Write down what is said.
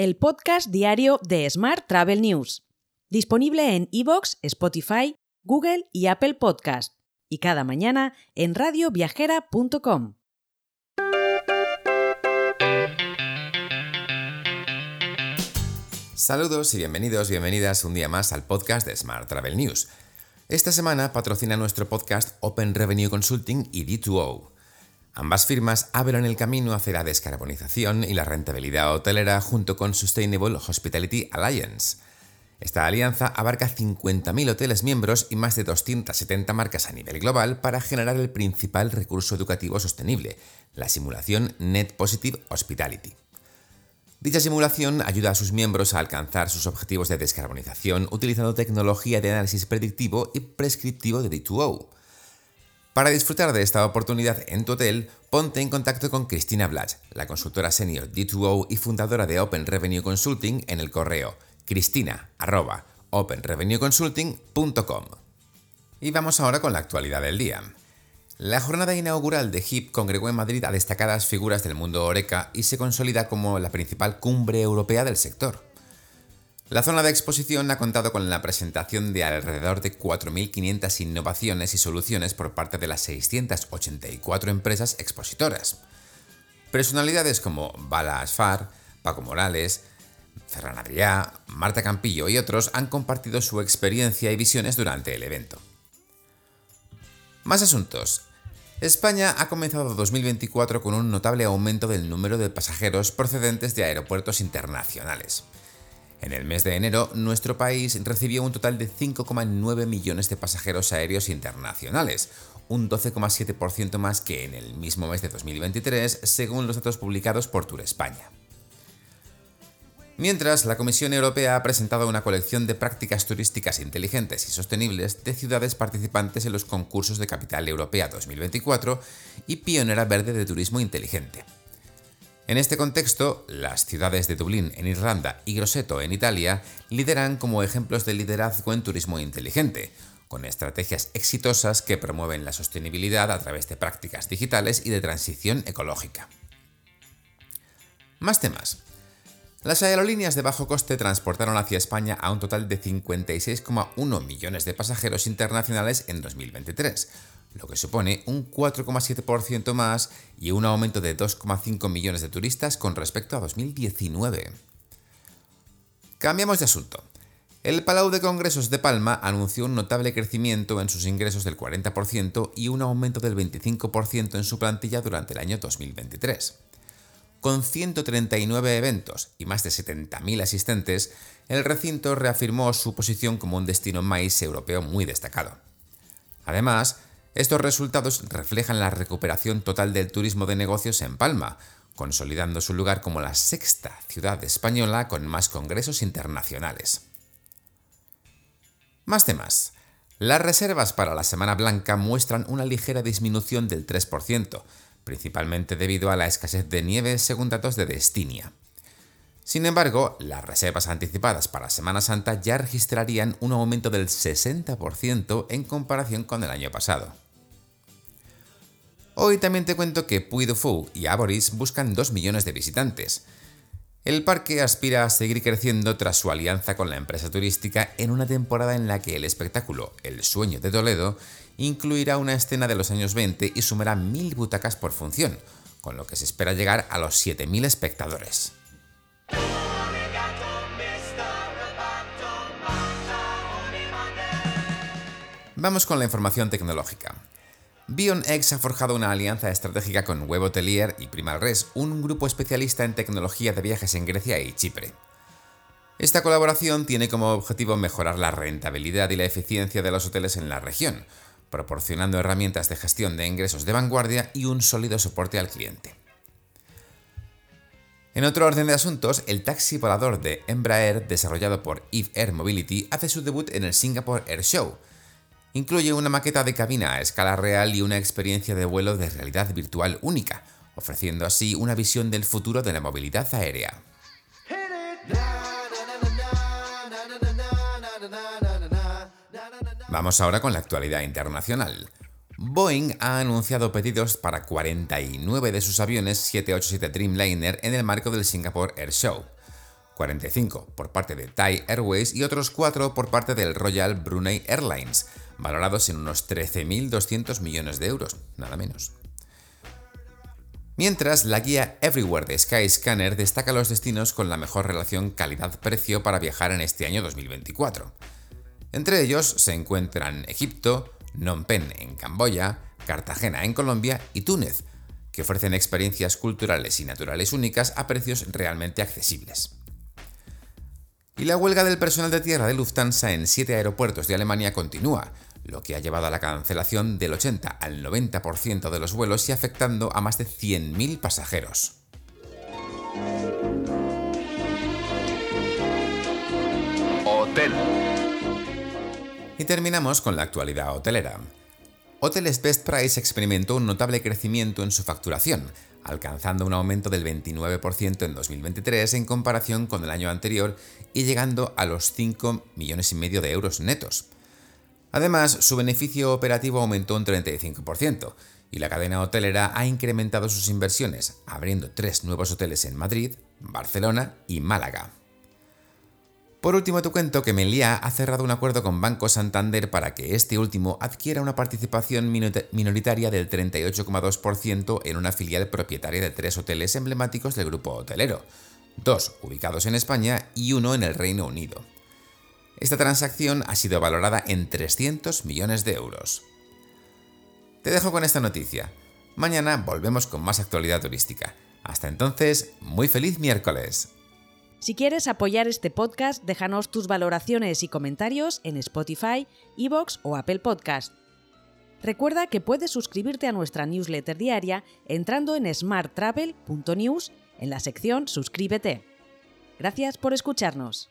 el podcast diario de Smart Travel News, disponible en iVoox, Spotify, Google y Apple Podcast, y cada mañana en radioviajera.com. Saludos y bienvenidos, bienvenidas un día más al podcast de Smart Travel News. Esta semana patrocina nuestro podcast Open Revenue Consulting y D2O. Ambas firmas abren el camino hacia la descarbonización y la rentabilidad hotelera junto con Sustainable Hospitality Alliance. Esta alianza abarca 50.000 hoteles miembros y más de 270 marcas a nivel global para generar el principal recurso educativo sostenible, la simulación Net Positive Hospitality. Dicha simulación ayuda a sus miembros a alcanzar sus objetivos de descarbonización utilizando tecnología de análisis predictivo y prescriptivo de D2O. Para disfrutar de esta oportunidad en tu hotel, ponte en contacto con Cristina Blach, la consultora senior D2O y fundadora de Open Revenue Consulting en el correo cristina.openrevenueconsulting.com. Y vamos ahora con la actualidad del día. La jornada inaugural de HIP congregó en Madrid a destacadas figuras del mundo Oreca y se consolida como la principal cumbre europea del sector. La zona de exposición ha contado con la presentación de alrededor de 4.500 innovaciones y soluciones por parte de las 684 empresas expositoras. Personalidades como Bala Asfar, Paco Morales, Ferran Adrià, Marta Campillo y otros han compartido su experiencia y visiones durante el evento. Más asuntos. España ha comenzado 2024 con un notable aumento del número de pasajeros procedentes de aeropuertos internacionales. En el mes de enero, nuestro país recibió un total de 5,9 millones de pasajeros aéreos internacionales, un 12,7% más que en el mismo mes de 2023, según los datos publicados por Tour España. Mientras, la Comisión Europea ha presentado una colección de prácticas turísticas inteligentes y sostenibles de ciudades participantes en los concursos de Capital Europea 2024 y Pionera Verde de Turismo Inteligente. En este contexto, las ciudades de Dublín en Irlanda y Grosseto en Italia lideran como ejemplos de liderazgo en turismo inteligente, con estrategias exitosas que promueven la sostenibilidad a través de prácticas digitales y de transición ecológica. Más temas. Las aerolíneas de bajo coste transportaron hacia España a un total de 56,1 millones de pasajeros internacionales en 2023, lo que supone un 4,7% más y un aumento de 2,5 millones de turistas con respecto a 2019. Cambiamos de asunto. El Palau de Congresos de Palma anunció un notable crecimiento en sus ingresos del 40% y un aumento del 25% en su plantilla durante el año 2023. Con 139 eventos y más de 70.000 asistentes, el recinto reafirmó su posición como un destino maíz europeo muy destacado. Además, estos resultados reflejan la recuperación total del turismo de negocios en Palma, consolidando su lugar como la sexta ciudad española con más congresos internacionales. Más temas. Las reservas para la Semana Blanca muestran una ligera disminución del 3%, principalmente debido a la escasez de nieve según datos de Destinia. Sin embargo, las reservas anticipadas para Semana Santa ya registrarían un aumento del 60% en comparación con el año pasado. Hoy también te cuento que Puy de Fou y Aboris buscan 2 millones de visitantes. El parque aspira a seguir creciendo tras su alianza con la empresa turística en una temporada en la que el espectáculo El sueño de Toledo incluirá una escena de los años 20 y sumará mil butacas por función, con lo que se espera llegar a los 7.000 espectadores. Vamos con la información tecnológica. BionX ha forjado una alianza estratégica con Web Hotelier y Primalres, un grupo especialista en tecnología de viajes en Grecia y Chipre. Esta colaboración tiene como objetivo mejorar la rentabilidad y la eficiencia de los hoteles en la región, proporcionando herramientas de gestión de ingresos de vanguardia y un sólido soporte al cliente. En otro orden de asuntos, el taxi volador de Embraer, desarrollado por Eve Air Mobility, hace su debut en el Singapore Air Show. Incluye una maqueta de cabina a escala real y una experiencia de vuelo de realidad virtual única, ofreciendo así una visión del futuro de la movilidad aérea. Vamos ahora con la actualidad internacional. Boeing ha anunciado pedidos para 49 de sus aviones 787 Dreamliner en el marco del Singapore Air Show. 45 por parte de Thai Airways y otros 4 por parte del Royal Brunei Airlines, valorados en unos 13.200 millones de euros, nada menos. Mientras, la guía Everywhere de Skyscanner destaca los destinos con la mejor relación calidad-precio para viajar en este año 2024. Entre ellos se encuentran Egipto, Phnom Penh en Camboya, Cartagena en Colombia y Túnez, que ofrecen experiencias culturales y naturales únicas a precios realmente accesibles. Y la huelga del personal de tierra de Lufthansa en siete aeropuertos de Alemania continúa, lo que ha llevado a la cancelación del 80 al 90% de los vuelos y afectando a más de 100.000 pasajeros. Hotel. Y terminamos con la actualidad hotelera. Hoteles Best Price experimentó un notable crecimiento en su facturación, alcanzando un aumento del 29% en 2023 en comparación con el año anterior y llegando a los 5 millones y medio de euros netos. Además, su beneficio operativo aumentó un 35%, y la cadena hotelera ha incrementado sus inversiones, abriendo tres nuevos hoteles en Madrid, Barcelona y Málaga. Por último, te cuento que Meliá ha cerrado un acuerdo con Banco Santander para que este último adquiera una participación minoritaria del 38,2% en una filial propietaria de tres hoteles emblemáticos del grupo hotelero, dos ubicados en España y uno en el Reino Unido. Esta transacción ha sido valorada en 300 millones de euros. Te dejo con esta noticia. Mañana volvemos con más actualidad turística. Hasta entonces, muy feliz miércoles. Si quieres apoyar este podcast, déjanos tus valoraciones y comentarios en Spotify, Evox o Apple Podcast. Recuerda que puedes suscribirte a nuestra newsletter diaria entrando en smarttravel.news en la sección Suscríbete. Gracias por escucharnos.